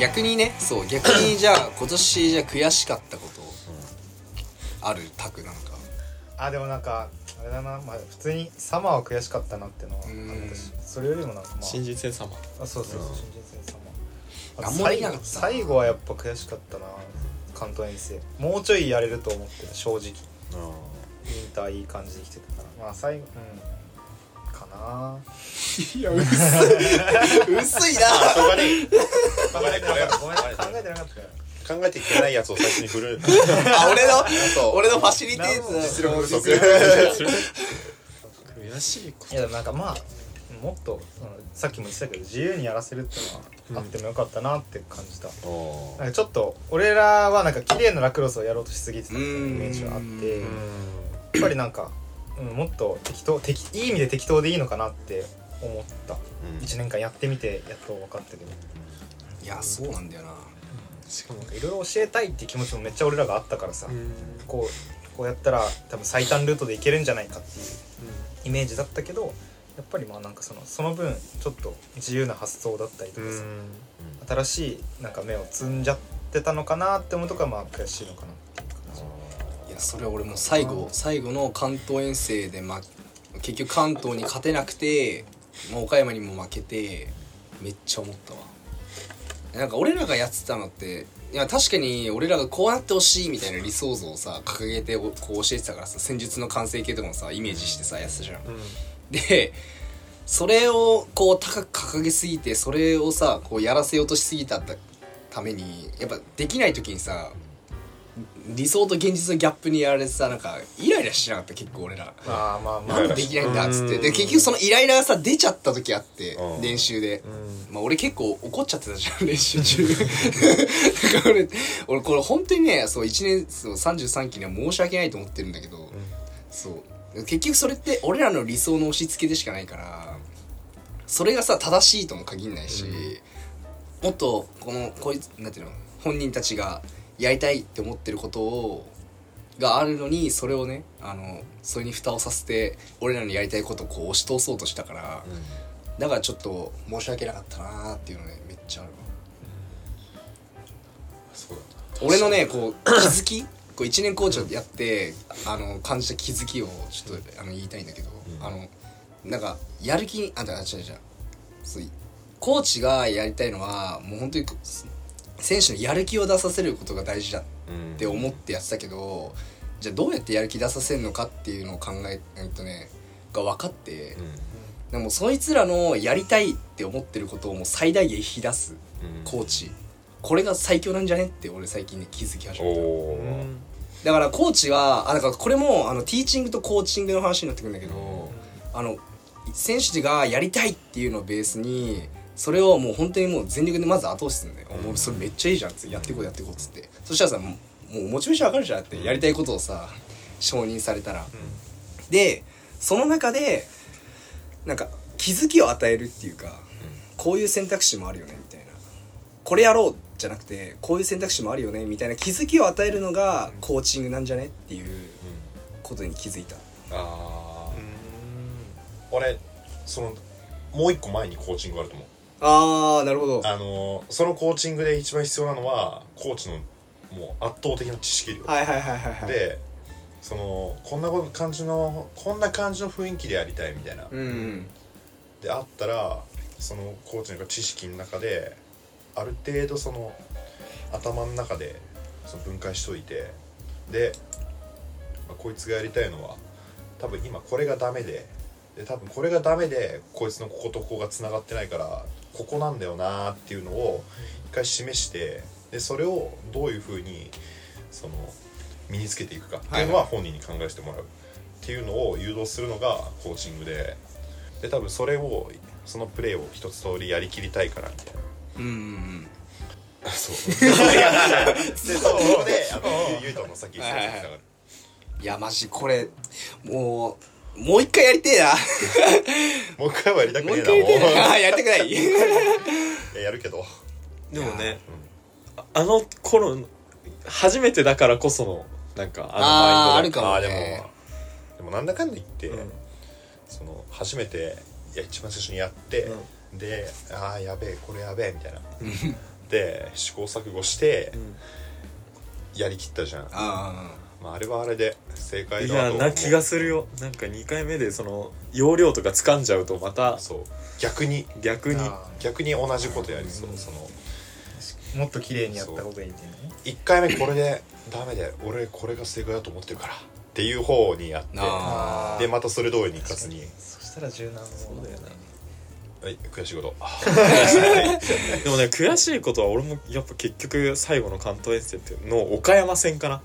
逆にねそう逆にじゃあ 今年じゃあ悔しかったことある？タクなんか。あでもなんかあれだな、まあ、普通にサマーは悔しかったなっていうのはあうん。ったしそれよりもなんかまあ。新人戦様あそうそうそううん。新人戦サマー。なんもできなかった。な最後はやっぱ悔しかったな関東遠征。もうちょいやれると思ってた正直。インターいい感じできてたから。まあ最後うん。かないや薄い薄い。なあそこがねそこがねこれごめん考えてなかった。から考えていけないやつを最初に振る。あ俺の？俺のファシリテート実力不足悔しいこいやでもなんかまあもっと、うんさっきも言ってたけど自由にやらせるっていうのはあってもよかったなって感じた、おなんかちょっと俺らはなんか綺麗なラクロスをやろうとしすぎてたみたいなイメージがあってうん。やっぱりなんか、うん、もっと適当適いい意味で適当でいいのかなって思った。うん。1年間やってみてやっと分かったけどいやそうなんだよな。しかもいろいろ教えたいっていう気持ちもめっちゃ俺らがあったからさ、うん。こうこうやったら多分最短ルートでいけるんじゃないかっていうイメージだったけどやっぱりまあなんかそのその分ちょっと自由な発想だったりとかさ、新しいなんか目を積んじゃってたのかなって思うとかまあ悔しいのかなそれは俺も最後最後の関東遠征で、ま、結局関東に勝てなくて、まあ、岡山にも負けてめっちゃ思ったわ。なんか俺らがやってたのっていや確かに俺らがこうなってほしいみたいな理想像をさ掲げてこう教えてたからさ戦術の完成形とかもさイメージしてさやってたじゃん。でそれをこう高く掲げすぎてそれをさこうやらせようとしすぎたためにやっぱできない時にさ理想と現実のギャップにやられてさなんかイライラしなかった結構俺ら。まあまあまあ。なんでできないんだっつって。うん。で結局そのイライラがさ出ちゃった時あってうん。練習で。うん。まあ俺結構怒っちゃってたじゃん練習中。だから俺俺これ本当にねそう1年そう33期には申し訳ないと思ってるんだけど、そう。結局それって俺らの理想の押し付けでしかないからそれがさ正しいとも限んないし、もっとこのこいつなんていうの本人たちがやりたいって思ってることをがあるのにそれをねあのそれに蓋をさせて俺らのやりたいことをこう押し通そうとしたから、だからちょっと申し訳なかったなーっていうのねめっちゃある。俺のねこう気づきこう1年コーチをやって、あの感じた気づきをちょっとあの言いたいんだけど、うん。あのなんかやる気あんたあ違う違う。コーチがやりたいのはもう本当に選手のやる気を出させることが大事だって思ってやってたけど、じゃあどうやってやる気出させるのかっていうのを考えるとねが分かって、でもそいつらのやりたいって思ってることをもう最大限引き出すコーチ。これが最強なんじゃねって俺最近ね気づき始おめた。おだからコーチはあだからこれもあのティーチングとコーチングの話になってくるんだけど、あの選手がやりたいっていうのをベースにそれをもう本当にもう全力でまず後押しするんだよ、もうそれめっちゃいいじゃんっつってやっていこうやっていこうっつって。そしたらさもうもうモチベーション上がるじゃんってやりたいことをさ承認されたら、でその中でなんか気づきを与えるっていうか、こういう選択肢もあるよねみたいな。これやろうじゃなくてこういう選択肢もあるよねみたいな。気づきを与えるのがコーチングなんじゃねっていうことに気づいた。ああ俺そのもう一個前にコーチングがあると思うああなるほど。あのそのコーチングで一番必要なのはコーチのもう圧倒的な知識量。はいはいはいはいはい。でそのこんな感じのこんな感じの雰囲気でやりたいみたいな、うんであったらそのコーチの知識の中である程度その頭の中でその分解しといてで、まあこいつがやりたいのは多分今これがダメでで多分これがダメでこいつのこことここがつながってないからここなんだよなーっていうのを一回示してでそれをどういうふうにその身につけていくかっていうのは本人に考えしてもらう。っていうのを誘導するのがコーチングで。で多分それをそのプレーを一つ通りやりきりたいからみたいな。うんうんそう。で、そうで、あの、ゆうとのさっき言ってたいやマジこれもうもう一回やりてえな。もう一回はやりたくもうねえな、もう。一回やりてえな。あーやりたくない。いややるけど。でもねああの頃初めてだからこそのなんかあのマインドで。あーあるかもあーでねも、でもなんだかんだ言って、うん。その、初めて、いや、一番最初にやって、で、ああ、やべえ、これやべえ、みたいな。って試行錯誤してうん。やりきったじゃん、あまあ、あれはあれで正解いだと思うやな気がするよ。なんか2回目でその容量とか掴んじゃうとまたそう逆に。逆に。あ逆に同じことやりそう、その。ーもっと綺麗にやった方がいいみたいなね1回目これでダメで俺これが正解だと思ってるからっていう方にやって。でまたそれ通りにいかずに。そしたら柔軟ものだよねはい悔しいこと。でもね悔しいことは俺もやっぱ結局最後の関東遠征っての岡山戦かな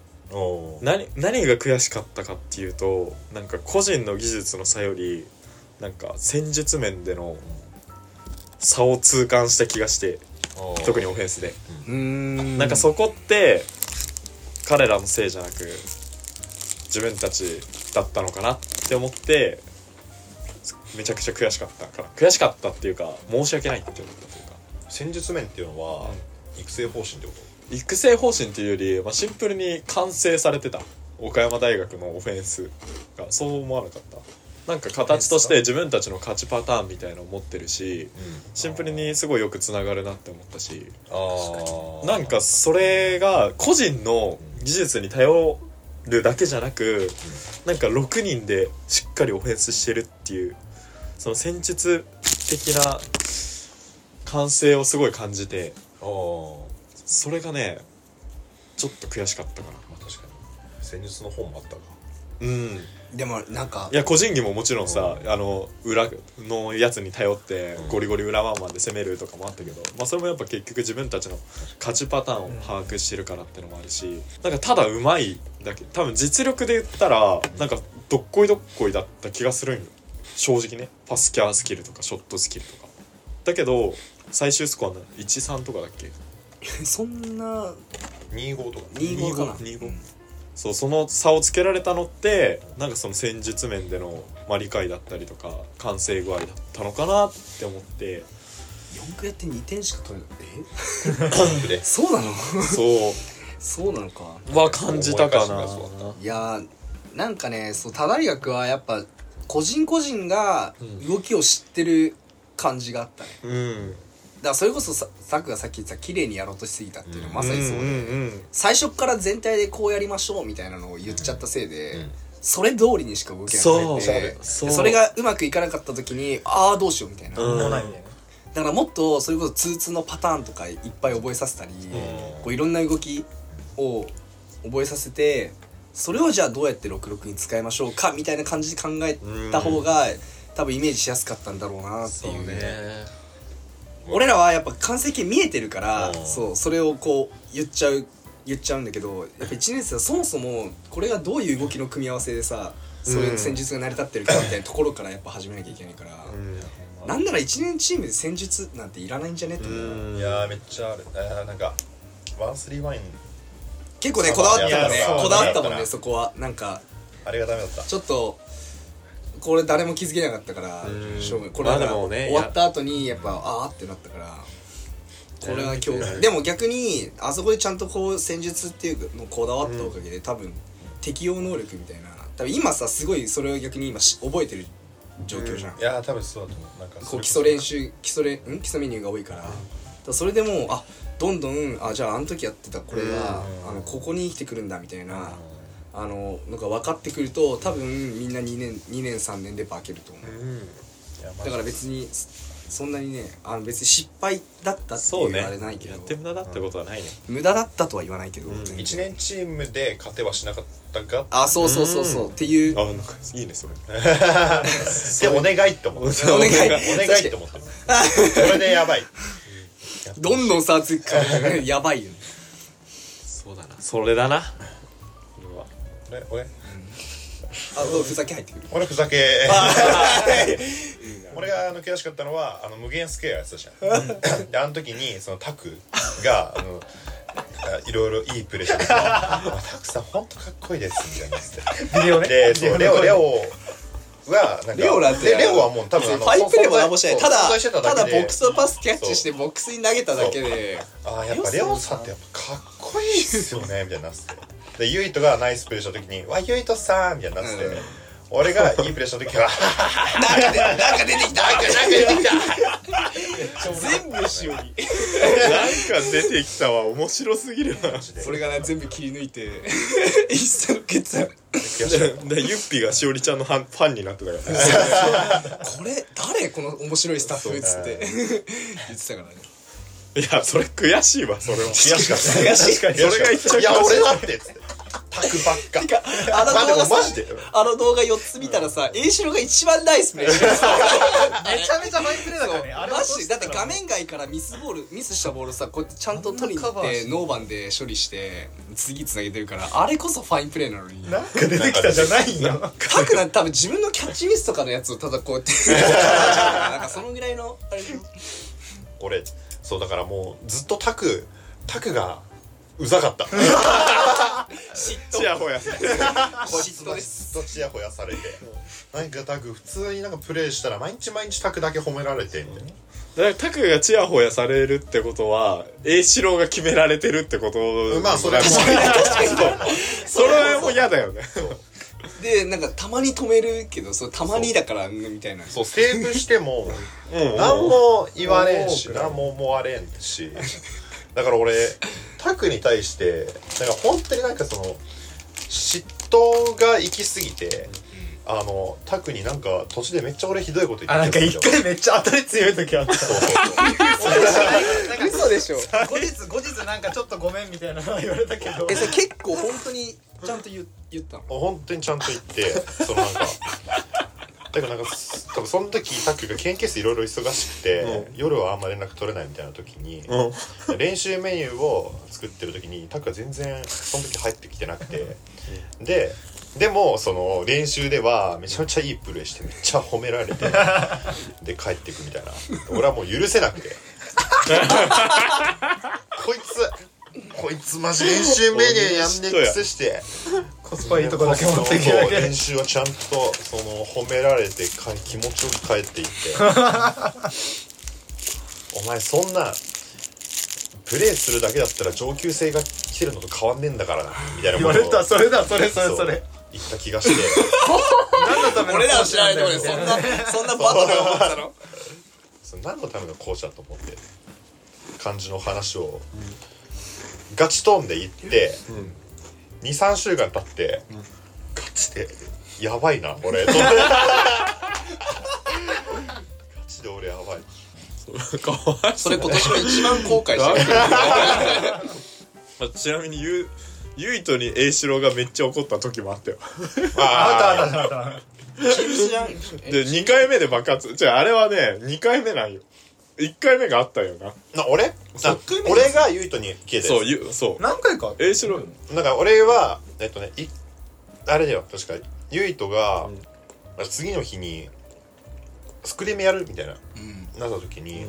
何何が悔しかったかっていうとなんか個人の技術の差よりなんか戦術面での差を痛感した気がして特にオフェンスで、うーん。なんかそこって彼らのせいじゃなく自分たちだったのかなって思ってめちゃくちゃ悔しかったから。悔しかったっていうか申し訳ないって思ったというか。戦術面っていうのは育成方針ってこ育成方針っていうより、まあ、シンプルに完成されてた。岡山大学のオフェンスが。そう思わなかった。なんか形として自分たちの勝ちパターンみたいのを持ってるしとシンプルにすごいよくつながるなって思ったし。なんかそれが個人の技術に頼るだけじゃなくなんか6人でしっかりオフェンスしてるっていうその戦術的な完成をすごい感じてそれがねちょっと悔しかったかな。まあ確かに。戦術の方もあったか。うん。でもなんかいや個人技ももちろんさあの裏のやつに頼ってうん。ゴリゴリ裏ワンマンで攻めるとかもあったけど、まあ、それもやっぱ結局自分たちの勝ちパターンを把握してるからってのもあるしなんかただうまいだけ多分実力で言ったらなんかどっこいどっこいだった気がするんよ。正直ね。パスキャースキルとかショットスキルとか。だけど最終スコアの13とかだっけ そんな25とか。25かな。25そうその差をつけられたのってなんかその戦術面での、まあ、理解だったりとか完成具合だったのかなって思って。4区やって2点しか取れない。え？で。そうなの？そう。そうなのか。は感じたかな。思いやーな。んかねそう多大学はやっぱ個人個人が動きを知ってる感じがあったね、うんだからそれこそささくがさっき言ってた綺麗にやろうとしすぎたっていうのはまさにそうで、んんうん。最初から全体でこうやりましょうみたいなのを言っちゃったせいで、うんそれ通りにしか動けなくてでそう。それがうまくいかなかった時にああどうしようみたいな、うん。だからもっとそれこそ通通のパターンとかいっぱい覚えさせたり、こういろんな動きを覚えさせてそれをじゃあどうやって66に使いましょうかみたいな感じで考えた方が、多分イメージしやすかったんだろうなっていう俺らはやっぱ完成形見えてるから、うん。そうそれをこう言っちゃう言っちゃうんだけどやっぱ1年生はそもそもこれがどういう動きの組み合わせでさそういう戦術が成り立ってるかみたいなところからやっぱ始めなきゃいけないから、なんなら1年チームで戦術なんていらないんじゃね？って思う、うん。いやーめっちゃある。あーなんかワンスリーワイン。結構ねこだわったもんね。いやそうこだわったもんねそこは。なんかあれがダメだった。ちょっとこれ誰も気づけなかったからうん。勝負これあでもね終わった後にやっぱあーってなったからこれは今や日でも逆にあそこでちゃんとこう戦術っていうのこだわったおかげで多分適応能力みたいな多分今さすごいそれを逆に今し覚えてる状況じゃん。いやー多分そうだと思う。なんかこう基礎練習基礎練ん？基礎メニューが多いから,、それでもうあどんどんあじゃああの時やってたこれが、うん。あのここに生きてくるんだみたいな、あののが分かってくると多分みんな2年2年3年で化けると思う、うん。だから別にそんなにねあの別に失敗だったっていうそうね。あれないけど、やって無駄だってことはないね。無駄だったとは言わないけど、うん。全然。1年チームで勝てはしなかったが。あそうそうそうそう、うん。っていう。あなんかいいねそれ。でお願いって思ってお願い お願いって思って。るそれでやばい。どんどん差つくからやばいよね。そうだな。それだな俺は俺？俺 あそうふざけ入ってくる。俺ふざけ。俺があの悔しかったのはあの無限スケアやってたじゃん。であの時にそのタクがあのいろいろいいプレーしててタクさん本当かっこいいですみたいな。言ってビデオね。でそうレオレオはなんかレオなんて。でレオはもう多分あのファインプレーも何もしない。ただただボックスのパスキャッチしてボックスに投げただけで。ああやっぱレオさんってやっぱかっこいいっすよねみたいになっててでユイトがナイスプレーした時に「わユイトさん」みたいになってて、うん。俺がいいプレーした時はなんかでなんか出てきたなんか出てきた。全部しおり。なんか出てきたわ面白すぎるな。それがね全部切り抜いてインスタのケツ悔しいでユッピーがしおりちゃんのファンになってたよね。これ誰？この面白いスタッフっつって。言ってたからねいやそれ悔しいわそれは。悔しかった。悔しい。それが一番いや悔しい。俺だってっつってタクばっか。てかあの動画さもマジで。あの動画4つ見たらさ栄四郎が一番ナイスプレーしてるめちゃめちゃファインプレーだからね。マジでだって画面外からミスボールミスしたボールさこうやってちゃんと取りに行っててノーバンで処理して次つなげてるからあれこそファインプレーなのに。なんか出てきたじゃないんよ。タクなんて多分自分のキャッチミスとかのやつをただこうやってなんかそのぐらいのあれで俺そうだからもうずっとタクタクがうざかった。嫉ちやほや嫉妬ですずっとちやほやされて。なんかタク普通になんかプレイしたら毎日毎日タクだけ褒められてみたいな。だからタクがチヤホヤされるってことは栄四郎が決められてるってことまあそれは確かにそれも嫌だよねでなんかたまに止めるけどそうたまにだからみたいな。そうセーブしてもうん。何も言われんしうん。何も思われんし。だから俺タクに対してなんか本当になんかその嫉妬が行き過ぎてあのタクになんか途中でめっちゃ俺ひどいこと言あなんか一回めっちゃ当たり強い時あった。そうそうそう。なんか嘘でしょ。後日後日なんかちょっとごめんみたいなのは言われたけど。えそれ結構本当にちゃんと言言ったの？本当にちゃんと言ってそのなんか。だからなんか多分その時タクが研究室いろいろ忙しくて、う夜はあんま連絡取れないみたいな時に、うん。練習メニューを作ってる時にタクが全然その時入ってきてなくてででもその練習ではめちゃめちゃいいプレーしてめっちゃ褒められてで帰っていくみたいな。俺はもう許せなくて。こいつこいつマジ練習メニューやんねえくせしてコスパいいとこだけ持ってきて。そう練習はちゃんとその褒められてか気持ちよく帰っていって。お前そんなプレーするだけだったら上級生が来てるのと変わんねえんだからなみたいな言われた。それだ。それそれそれ。言った気がして。何のための俺らは知らないところでそんな そんなバトル思ったの？その何のためのコーチだと思って？感じの話を。ガチトーンで言って23週間経ってガチでやばいな俺。ガチで俺やばい。かわいそれ今年の一番後悔してる。ま あちなみにゆゆいとに栄四郎がめっちゃ怒った時もあったよ。あったあったあったあっで2回目で爆発。じゃああれはね2回目なんよ1回目があったよな。な俺？あ一回目俺がゆいとに消えたやそうゆそう。た何回か栄四郎つなんか俺はえっとねいあれだよ確かゆいとが、次の日にスクリームやるみたいなうん。なった時に、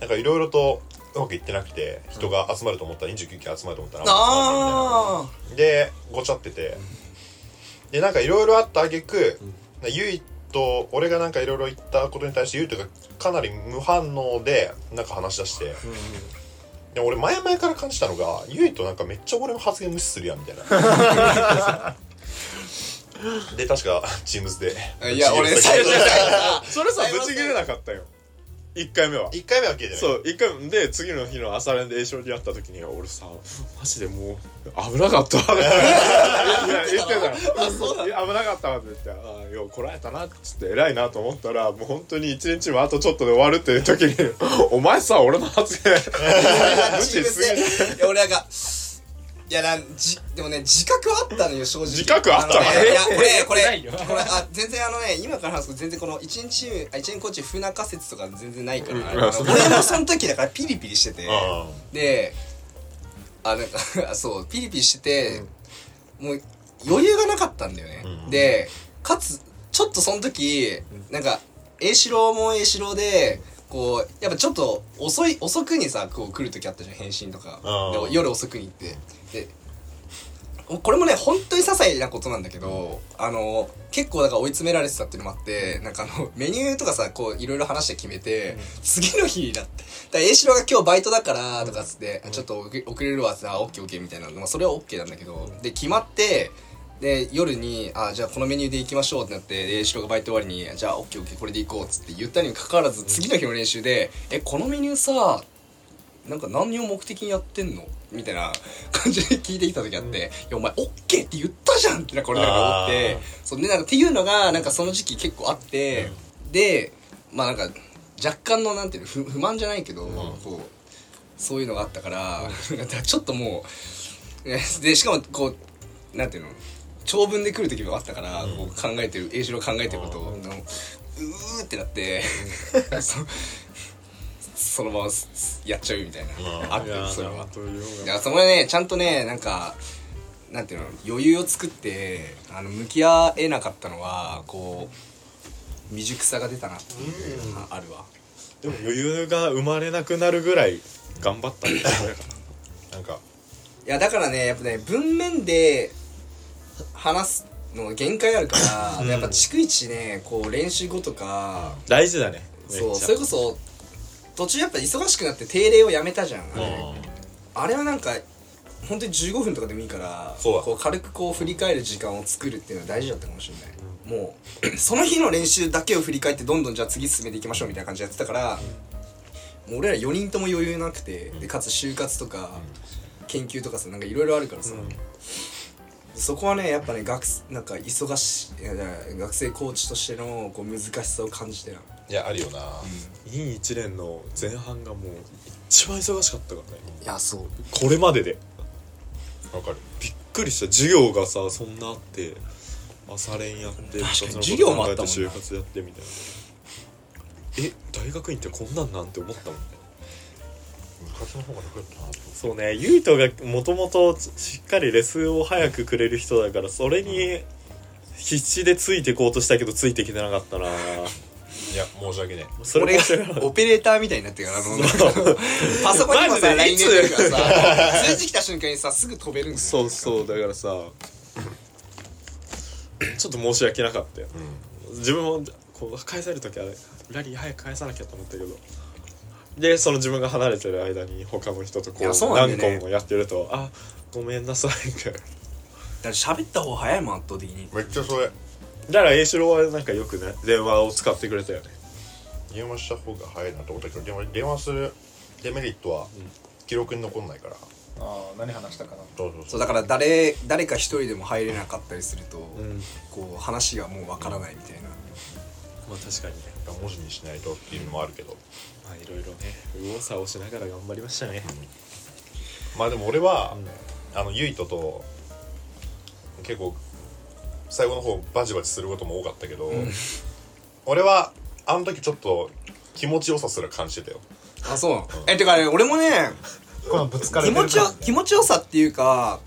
なんかいろいろとうまくいってなくて人が集まると思ったら29件集まると思ったらあんないみたいな。でごちゃってて。でなんかいろいろあった挙句ゆいと俺がなんかいろいろ言ったことに対してゆいとがかなり無反応でなんか話し出してで俺前々から感じたのがゆいとなんかめっちゃ俺の発言無視するやんみたいな。で確かチームズであいや俺最初さそれさぶち切れなかったよ1回目は。1回目は消えてないそう一回で次の日の朝練で栄翔に会った時に俺さマジでもう危なかったわ。い や言ってたあそう。だいや危なかったわって言って。ああようこらえたなっつって偉いなと思ったらもう本当に一日もあとちょっとで終わるっていう時にお前さ俺の発言。無視しすぎ。いや俺なんかいやなんじでもね自覚はあったのよ正直。自覚あったの？のねいや俺これこれあ全然あのね今から話すと全然この一日あ一年コーチ不仲説とか全然ないから、うん俺もその時だからピリピリしてて。あであなんか そうピリピリしてて、もう余裕がなかったんだよね、うん。でかつちょっとその時なんか栄四郎も栄四郎でこうやっぱちょっと遅い遅くにさこう来る時あったじゃん返信とか。夜遅くに行ってでこれもね本当に些細なことなんだけどあの結構だから追い詰められてたっていうのもあってなんかあのメニューとかさこういろいろ話して決めて、次の日になってだから栄四郎が今日バイトだからとかっつって、ちょっと遅れるわってあオッケーオッケーみたいな、まあ、それはオッケーなんだけど、で決まってで夜にあじゃあこのメニューで行きましょうってなってで後ろがバイト終わりにじゃあオッケーオッケーこれで行こうっつって言ったにもかかわらず次の日の練習で「えこのメニューさなんか何を目的にやってんの?」みたいな感じで聞いてきた時あって「いやお前オッケーって言ったじゃん」ってなんか俺なんか思ってそうでなんかっていうのがなんかその時期結構あって、でまあなんか若干のなんていうの不不満じゃないけど、こうそういうのがあったから、ちょっともうね でしかもこうなんていうの長文で来る時もあったから、こう考えてる栄四郎考えてることを、うーってなって、そそのまますやっちゃうみたいな、うん。あっていやそれは。ーといういやそれはねちゃんとねなんかなんていうの余裕を作ってあの向き合えなかったのはこう未熟さが出たなっていうのがあるわ。でも余裕が生まれなくなるぐらい頑張ったんじゃないかな。んか。いやだからねやっぱね文面で話すの限界あるから、やっぱ逐一ねこう練習後とか、な大事だね。そうそれこそ途中やっぱ忙しくなって定例をやめたじゃんあれ,、あれはなんか本当に15分とかでもいいからそう。だこう軽くこう振り返る時間を作るっていうのは大事だったかもしれない、もう その日の練習だけを振り返ってどんどんじゃあ次進めていきましょうみたいな感じでやってたから、もう俺ら4人とも余裕なくてでかつ就活とか、研究とかさなんかいろいろあるからさ、そこはねやっぱね学なんか忙しいいやいや学生コーチとしてのこう難しさを感じてないやあるよな、いい1年の前半がもう一番忙しかったからね。いやそう。これまでで。わかる。びっくりした。授業がさそんなあって朝練やって授業もあったもん就活やってみたいな。え大学院ってこんなんなんて思ったもんね。そうねゆいとがもともとしっかりレスを早くくれる人だからそれに必死でついてこうとしたけどついてきてなかったないや申し訳ねそれ俺が。オペレーターみたいになってるからあのなんかパソコンにもさ LINE いつ？入れてるからさ数字来た瞬間にさすぐ飛べるんですよ。そうそうだからさちょっと申し訳なかったよ。え自分もこう返される時はラリー早く返さなきゃと思ったけど。でその自分が離れてる間に他の人とこうう何個もやってるとあごめんなさいみたいな。だって喋った方が早いもん圧倒的に。めっちゃそれだから栄四郎はなんかよくね電話を使ってくれたよね。電話した方が早いなと思ったけど電話電話するデメリットは記録に残んないから。ああ何話したかな。そうそうそう。だから誰誰か一人でも入れなかったりすると、うんこう話がもうわからないみたいな、まあ確かにね。文字にしないとっていうのもあるけど。まあいろいろね右往左往しながら頑張りましたね。まあでも俺は、あのユイトと結構最後の方バチバチすることも多かったけど、俺はあの時ちょっと気持ちよさすら感じてたよ。あそうなの、えてかね俺もねこのぶつかれ気てる持ちよ気持ちよさっていうか、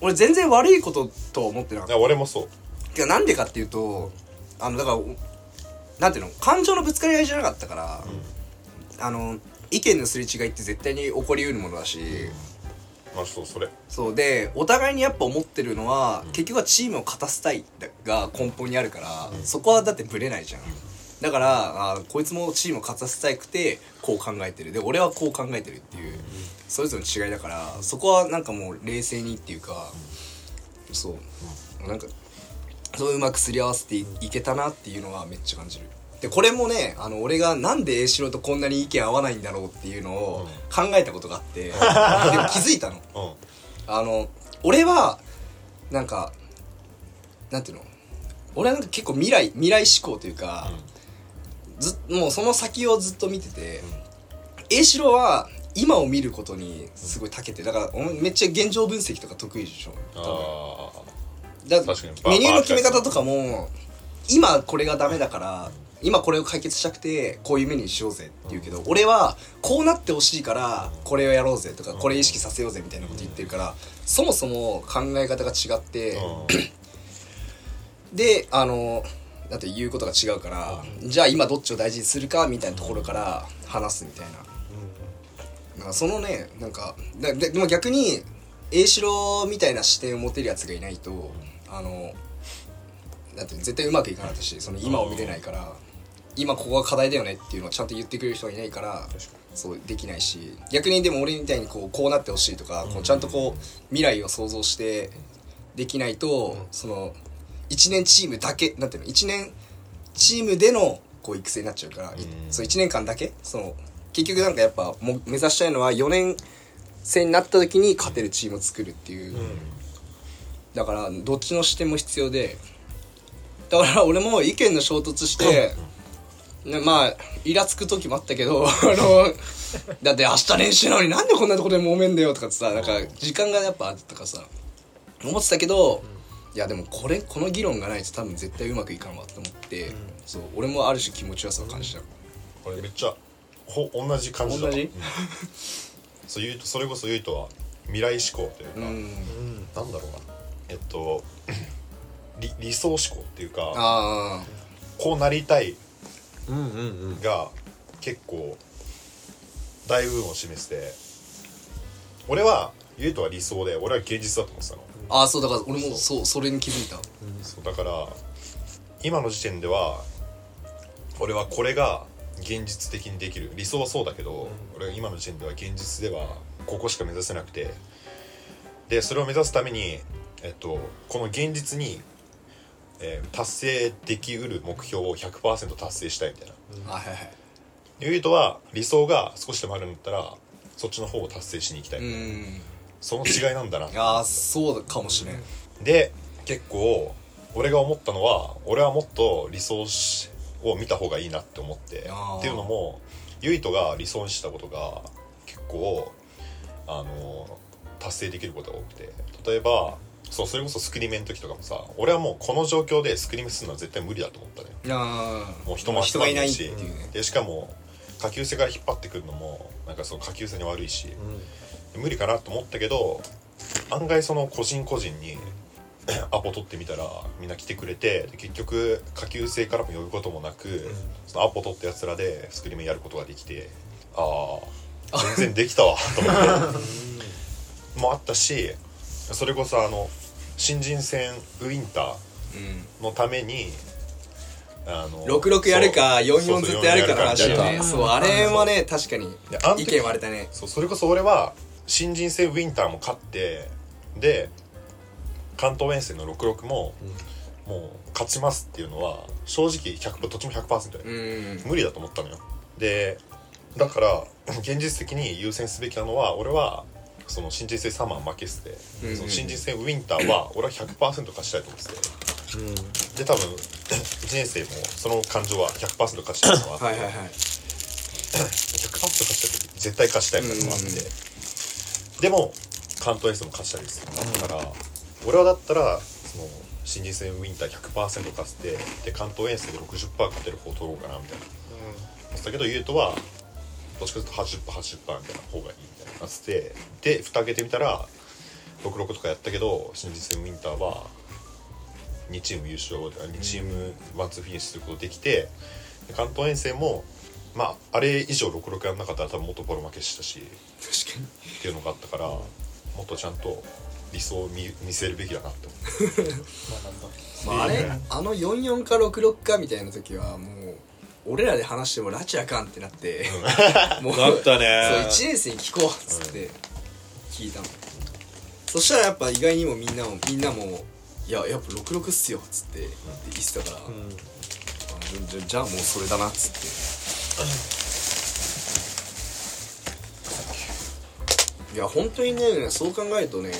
俺全然悪いこととは思ってなかった。いや俺もそう。てかなんでかっていうとあのだからなんていうの？感情のぶつかり合いじゃなかったから、あの意見のすれ違いって絶対に起こりうるものだし、まあそうそれ。そう。でお互いにやっぱ思ってるのは、結局はチームを勝たせたいが根本にあるから、そこはだってブレないじゃん。だからあこいつもチームを勝たせたくてこう考えてる。で俺はこう考えてるっていう、それぞれの違いだからそこはなんかもう冷静にっていうか、そう。なんかそううまくすり合わせていいけたなっていうのはめっちゃ感じるでこれもねあの俺がなんで栄四郎とこんなに意見合わないんだろうっていうのを考えたことがあって、でも気づいたの。うん。あの俺はなんかなんていうの？俺はなんか結構未来未来志向というか、ずもうその先をずっと見てて栄四郎は今を見ることにすごい長けてだからめっちゃ現状分析とか得意でしょ多分。あだメニューの決め方とかも今これがダメだから今これを解決したくてこういうメニューしようぜって言うけど、俺はこうなってほしいからこれをやろうぜとか、これ意識させようぜみたいなこと言ってるから、そもそも考え方が違って、あであのだって言うことが違うから、じゃあ今どっちを大事にするかみたいなところから話すみたいな。なんかそのねなんかだででも逆に栄四郎みたいな視点を持てるやつがいないとあのなんて絶対うまくいかなかったしその今を見れないから今ここが課題だよねっていうのをちゃんと言ってくれる人がいないからそうできないし逆にでも俺みたいにこうこうなってほしいとかこうちゃんとこう未来を想像してできないと、その1年チームだけなんていうの1年チームでのこう育成になっちゃうから、いそう1年間だけその結局なんかやっぱも目指したいのは4年生になった時に勝てるチームを作るっていう、だからどっちの視点も必要でだから俺も意見の衝突して、ね、まあイラつく時もあったけど あのだって明日練習なのになんでこんなとこで揉めんだよとかってさなんか時間がやっぱあったからさ思ってたけど、いやでもこれこの議論がないと多分絶対うまくいかんわと思って、そう俺もある種気持ちよさを感じた、これめっちゃほ同じ感じだ。同じ？うん。そう言うとそれこそ言うとは未来志向というか、うん。なんだろうな。えっと 理理想志向っていうかあこうなりたいうんうんうんが結構大部分を示して俺はゆうとは理想で俺は現実だと思ってたの。あああそうだから俺もそう。それに気づいた。そうだから今の時点では俺はこれが現実的にできる。理想はそうだけど、俺は今の時点では現実ではここしか目指せなくて。でそれを目指すために、えっと、この現実に、えー達成できうる目標を100%達成したいみたいな。あはいはいゆうとは理想が少しでもあるんだったらそっちの方を達成しに行きたい、うん。その違いなんだな。ああそうかもしれん。で結構俺が思ったのは俺はもっと理想しを見た方がいいなって思って。っていうのもゆいとが理想にしたことが結構あの達成できることが多くて。例えばそうそれこそスクリメの時とかもさ俺はもうこの状況でスクリームするのは絶対無理だと思ったね。ああもう人も集人がいないってまんないし。ね。でしかも下級生から引っ張ってくるのもなんかその下級生に悪いし、無理かなと思ったけど案外その個人個人に アポ取ってみたらみんな来てくれてで結局下級生からも呼ぶこともなく、そのアポ取ったやつらでスクリームやることができてああ。全然できたわと思って。もあったしそれこそあの新人戦ウィンターうん。のためにあの66やるかそう44ずっとやるかの話よそう44ね。そうあれもね確かに意見割れたね。そうそれこそ俺は新人戦ウィンターも勝ってで関東遠征の66も、もう勝ちますっていうのは正直100どっちも100%で、うん。無理だと思ったのよ。でだから現実的に優先すべきなのは俺はその新人戦サマー負けして、うんうんその新人戦ウィンターは 俺は100%勝ちたいと思ってて。で多分 1年生もその感情は100%勝ちたいのはあって、はいはいはい。100%勝ちたい時絶対勝ちたいみたいなのがあって、でも関東エースも勝ちたいですだから、俺はだったらその新人戦ウィンター100%勝ってで関東遠征で60%勝てる方を取ろうかなみたいな。思ってたけど優斗はどっちかというと 80%80% みたいな方がいいみたいな感じでで蓋開けてみたら66とかやったけど新人戦ウィンターは2チーム優勝2チームワンツーフィニッシュすることできてで関東遠征もまああれ以上66やんなかったら多分もっとボロ負けしたし確かに。っていうのがあったからもっとちゃんと理想を見見せるべきだなって思ってまあ、あれあの44か66かみたいな時はもう俺らで話しても埒あかんってなってもうなったね。そう1年生に聞こうっつって聞いたの、そしたらやっぱ意外にもみんなもみんなも「いややっぱ66っすよ」っつって言ってたから、あじゃじゃあもうそれだなっつって。いや本当にねそう考えるとね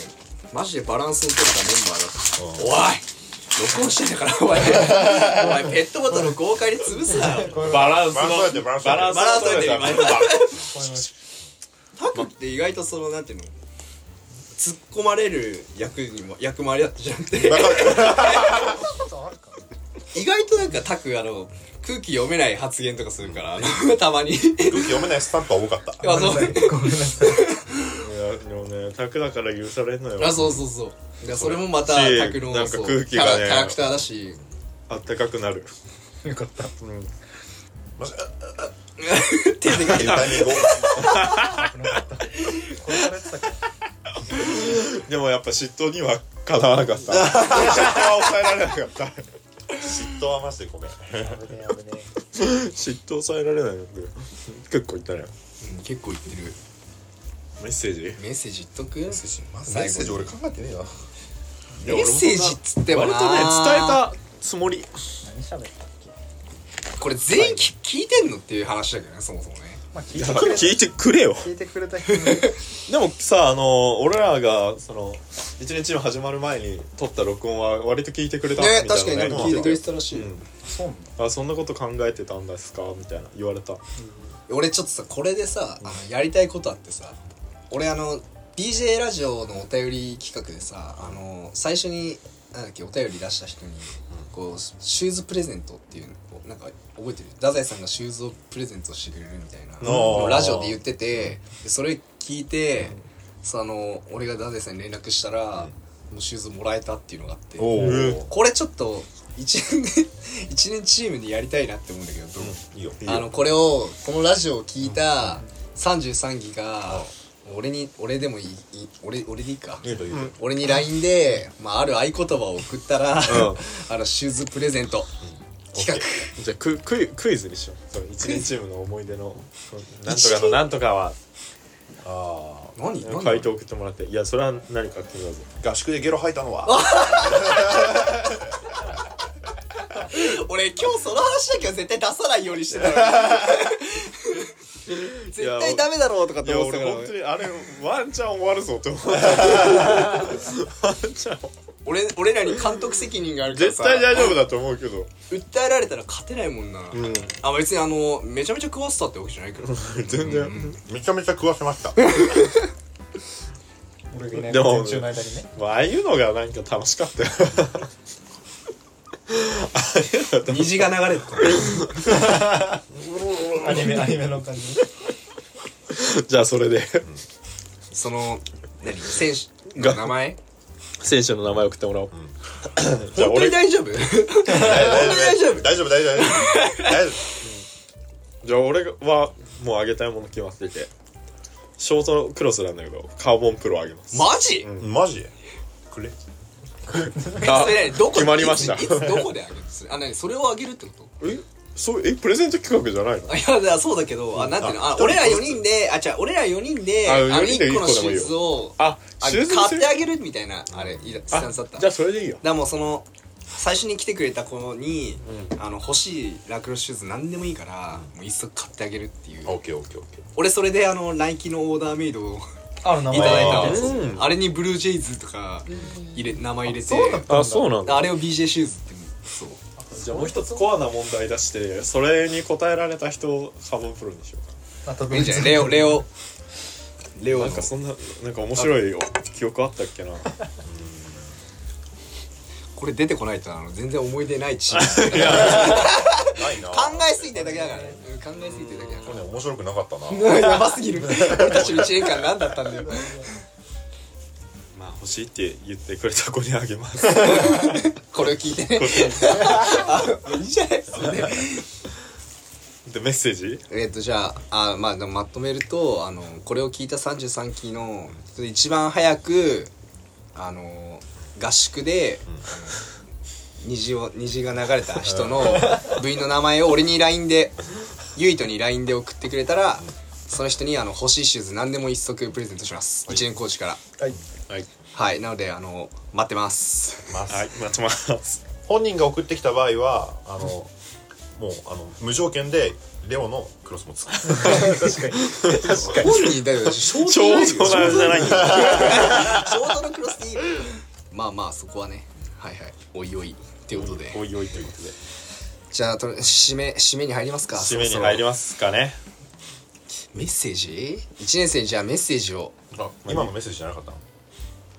マジでバランスの取れたメンバーだった、おい録音してんだからお前。お前ペットボトル豪快に潰すなよ。バランスのバランス取れてるバランス取れてるバランス取れてるバランス取れてるタクって意外とそのなんていうの？突っ込まれる役にも役回りだったじゃなくて。意外となんかタクあの空気読めない発言とかするからたまに。空気読めないスタンプは多かった。あそう。ごめんなさいいやでもねタクだから許されんのよ。あそうそうそう。いやそれもまたしタクのなんか空気がね。キャラキャラクターだし。あったかくなる。よかった。うん 手でかいなでもやっぱ嫉妬にはかなわなかった。嫉妬は抑えられなかった。嫉妬はマジでごめん。ら危ねえ危ね 嫉妬抑えられないの結構言ったね。うん結構言ってるメッセージ？メッセージ言っとく？まずメッセージ。俺考えてねえなメッセージっつってもな。割とね伝えたつもり。何喋ったっけこれ全員き聞いてんのっていう話だけどねそもそもね。まあ聞いてくれた聞いてくれよ。聞いてくれた人に。でもさあの俺らがその一日チーム始まる前に撮った録音は割と聞いてくれたみたいねな確かに聞いてくれてたらしい、うん。そうなんだ。あそんなこと考えてたんですか？みたいな言われた。俺ちょっとさこれでさあのやりたいことあってさ俺あの DJ ラジオのお便り企画でさあの最初になんだっけお便り出した人にこうシューズプレゼントっていうのをなんか覚えてる？太宰さんがシューズをプレゼントしてくれるみたいなのをラジオで言っててでそれ聞いてその俺が太宰さんに連絡したらもうシューズもらえたっていうのがあってこれちょっと一年で 一年チームでやりたいなって思うんだけどどう？いいよ。あのこれをこのラジオを聞いた33期が俺に俺でもいいいい俺俺でいいか。俺に LINE で、まあ、ある合言葉を送ったら、ん。あのシューズプレゼント。企画。じゃあククイクイズにしようその一年チームの思い出のなんとかのなんとかは。あ何何？回答送ってもらって。いやそれは何か決めようぜあ合宿でゲロ吐いたのは。俺今日その話だけは絶対出さないようにしてたのに絶対ダメだろうとかっていや思ってたから。俺本当にあれワンチャン終わるぞって思った。ワンチャン俺俺らに監督責任があるから絶さ対大丈夫だと思うけど。訴えられたら勝てないもんな、ん。あ別にあのめちゃめちゃ食わせたってわけじゃないけど全然、めちゃめちゃ食わせました。俺がいない中の間にね。まあああいうのがなんか楽しかったよ虹が流れてたアニメアニメの感じ。じゃあそれで。その何？選手の名前？選手の名前送ってもらおう、じゃあ本当に俺大丈夫？大丈夫。大丈夫大丈夫大丈夫。大丈じゃあ俺はもうあげたいもの決まってて。ショートクロスなんだけどカーボンプロあげます。マジ、夫マジ？くれ あそれ何どこ決まりました。いついつどこであげる？それあ何それをあげるってこと？えそうえプレゼント企画じゃないの？あいやだからそうだけど、あなんていうの？ああ俺ら4人であ違う俺ら4人でああの4人で1個のシューズをああシューズにする？買ってあげるみたいなあれいいスタンスだった？じゃあそれでいいよ。だからもうその最初に来てくれた子に、あの欲しいラクロスシューズ何でもいいから、もう一足買ってあげるっていう。オッケーオッケーオッケ俺それであのナイキのオーダーメイドをある名いただいたあんですーあれにブルージェイズとか入れ名前入れて。そうだったあそうなんだ。あれを BJ シューズってそう。じゃあもう一つコアな問題出してそれに答えられた人をカーボンプロにしようか。あといいんじゃないレオレオ。レオの。なんかそんななんか面白い記憶あったっけな これ出てこないとあの全然思い出ないチームーないな。考えすぎてるだけだからね。うん考えすぎてるだけだかこれね面白くなかったな。ら やばすぎる。俺たちの1年間何だったんだよ。まあ欲しいって言ってくれた子にあげます。これを聞いて。ねあいいじゃないですか。ねでメッセージ？えっとじゃああまあでもまとめるとあのこれを聞いた33期の一番早くあの合宿で、虹を虹が流れた人の部員の名前を俺に LINE でゆいとに LINE で送ってくれたらその人にあの欲しいシューズ何でも一足プレゼントします、一年コーチから。はい。はい。はい。なのであの待ってます。ます。はい。待ちます。本人が送ってきた場合はあのもうあの無条件でレオのクロスもつ。く確かに。確かに。本人だよショーちょうどなんじゃないんだ ショートのクロスでいいまあまあそこはねはいはいおいおいっていうことで、おいおいということで。じゃあと締め締めに入りますか。締めに入りすますかね。メッセージ？1年生にじゃあメッセージを。あ今のメッセージじゃなかったの？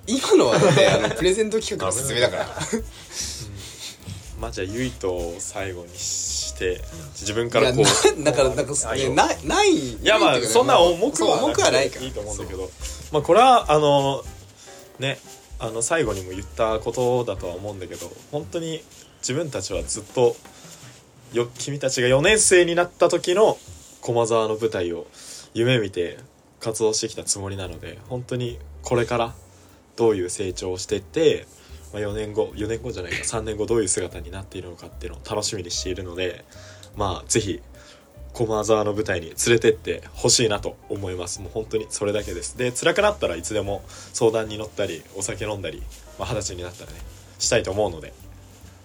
今のはねあのプレゼント企画の説明だから。まあじゃあゆいとを最後にして自分からこう。なだからなんかあいいよ。いやなないいいやまあそんな重くは重くはないから。いいと思うんだけど。まあこれはあのねあの最後にも言ったことだとは思うんだけど本当に自分たちはずっとよ君たちが4年生になった時の駒沢の舞台を夢見て活動してきたつもりなので本当にこれからどういう成長をしていって、まあ、4年後4年後じゃないか3年後どういう姿になっているのかっていうのを楽しみにしているのでまあぜひ駒沢の舞台に連れてってほしいなと思います。もう本当にそれだけです。で辛くなったらいつでも相談に乗ったりお酒飲んだりまあ二十、歳になったらねしたいと思うので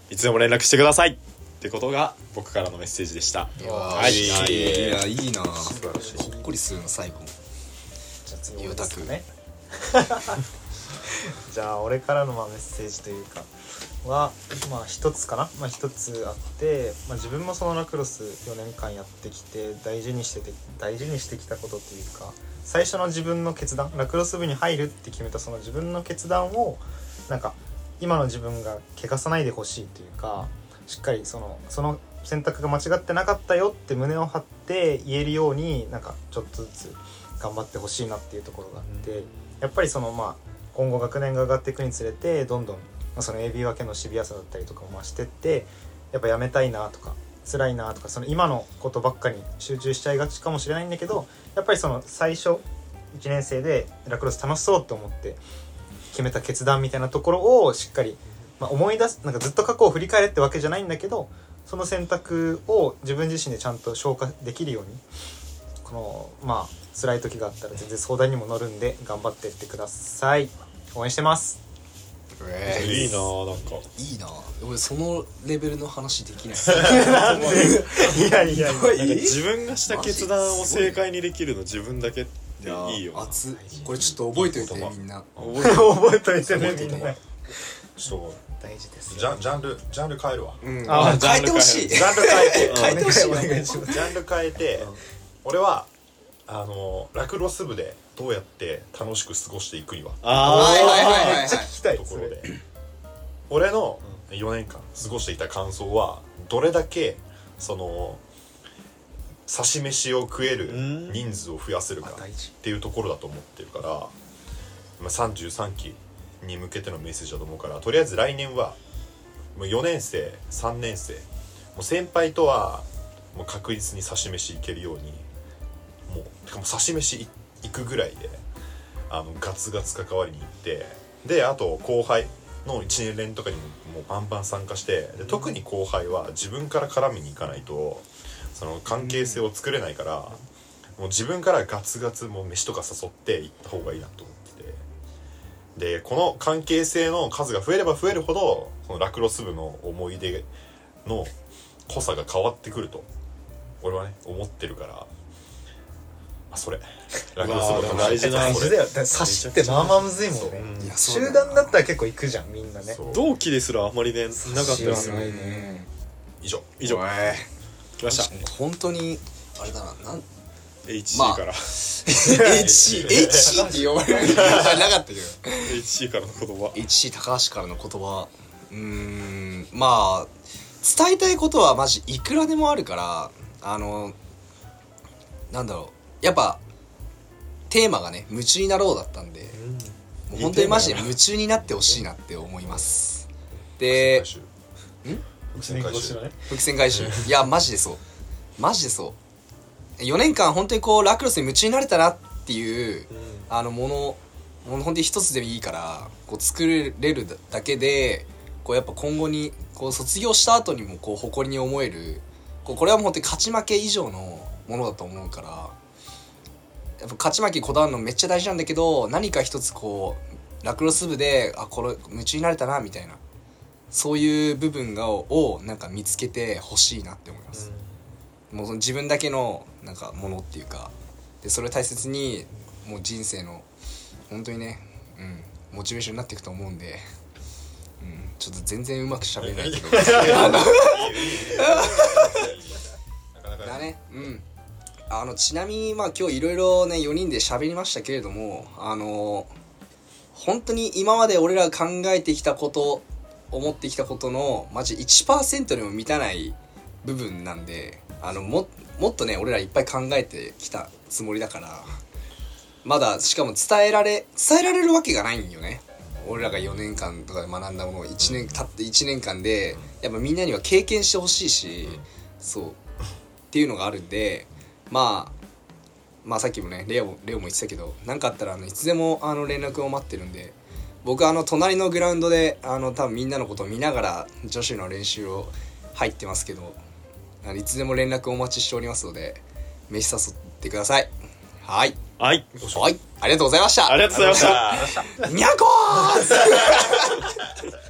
いつでも連絡してください。ってことが僕からのメッセージでした。いやはい。いやいやいいな。素晴らしい。ほっこりするの最後。もじゃあ次ゆうたくんね じゃあ俺からのまあメッセージというかはまあ一つかな。まあ一つあって、まあ、自分もそのラクロス4年間やってきて大事にしてて大事にしてきたことというか最初の自分の決断ラクロス部に入るって決めたその自分の決断をなんか今の自分が汚さないでほしいというかしっかりそのその選択が間違ってなかったよって胸を張って言えるようになんかちょっとずつ頑張ってほしいなっていうところがあってやっぱりそのまあ今後学年が上がっていくにつれてどんどん、まあ、その AB 分けのシビアさだったりとかも増してってやっぱやめたいなとか辛いなとかその今のことばっかに集中しちゃいがちかもしれないんだけどやっぱりその最初1年生でラクロス楽しそうと思って決めた決断みたいなところをしっかり、まあ、思い出すなんかずっと過去を振り返れってわけじゃないんだけどその選択を自分自身でちゃんと消化できるようにこのまあ辛い時があったら全然相談にも乗るんで頑張ってってください。応援してます。えいいなあなんか。いいな俺そのレベルの話できない。いやいやいや。なんか自分がした決断を正解にできるの自分だけっていいよな熱っ。これちょっと覚えておいてみんな。覚えて覚えといてね。みんな。ちょっと大事ですジャンジャンルジャンル変えるわ。うん。あ変えてほしい。ジャンル変えて。変えてほしい。ジャンル変えて俺はあのラクロス部でどうやって楽しく過ごしていくには。あはいはいはいはい。めっちゃ聞きたいところで。俺の4年間過ごしていた感想はどれだけその刺し飯を食えるうん。人数を増やせるかあ大事。っていうところだと思ってるから、まあ、33期に向けてのメッセージだと思うからとりあえず来年はもう4年生3年生もう先輩とはもう確実に刺し飯いけるようにもうてかも刺し飯行くぐらいであのガツガツ関わりに行ってであと後輩の1年連とかにももうバンバン参加してで特に後輩は自分から絡みに行かないとその関係性を作れないから、もう自分からガツガツもう飯とか誘って行った方がいいなと思ってて。でこの関係性の数が増えれば増えるほどそのラクロス部の思い出の濃さが変わってくると俺はね思ってるから。あそれ。ラクロス部の大事な大事だよ。だって差しってまあまあむずいもんね。う。ん。いやそう集団だったら結構行くじゃんみんなね。同期ですらあんまりねなかったですよないね。ね以上。以上。おい。来ました。本当にあれだななん HC まあ から HC HC って呼ばれるなかったけど。HC からの言葉。HC 高橋からの言葉。うーんまあ伝えたいことはマジいくらでもあるからあのなんだろうやっぱテーマがね夢中になろうだったんでもう本当にマジで夢中になってほしいなって思います。で伏線回収。ね伏線回収。いやマジでそう。マジでそう。4年間本当にこうラクロスに夢中になれたなっていうあのものもの本当に一つでもいいからこう作れるだけでこうやっぱ今後にこう卒業した後にもこう誇りに思えるこうこれはもう本当に勝ち負け以上のものだと思うからやっぱ勝ち負けにこだわるのめっちゃ大事なんだけど何か一つこうラクロス部であこれ夢中になれたなみたいな。そういう部分がをなんか見つけてほしいなって思います。もうその自分だけのなんかものっていうか。でそれを大切にもう人生の本当にね、うん、モチベーションになっていくと思うんで、うん、ちょっと全然うまく喋れないけど。だね。うんあのちなみにまあ今日いろいろね4人で喋りましたけれどもあの本当に今まで俺ら考えてきたこと思ってきたことのマジ1%にも満たない部分なんであのももっとね俺らいっぱい考えてきたつもりだからまだしかも伝えられ伝えられるわけがないんよね。俺らが4年間とかで学んだものを1年経って1年間でやっぱみんなには経験してほしいしそう。っていうのがあるんでまあまあさっきもねレオレオも言ってたけど何かあったらあのいつでもあの連絡を待ってるんで僕あの隣のグラウンドであの多分みんなのことを見ながら女子の練習を入ってますけどいつでも連絡お待ちしておりますので飯誘ってください。はい。はい。はい。ありがとうございました。ありがとうございました。にゃこー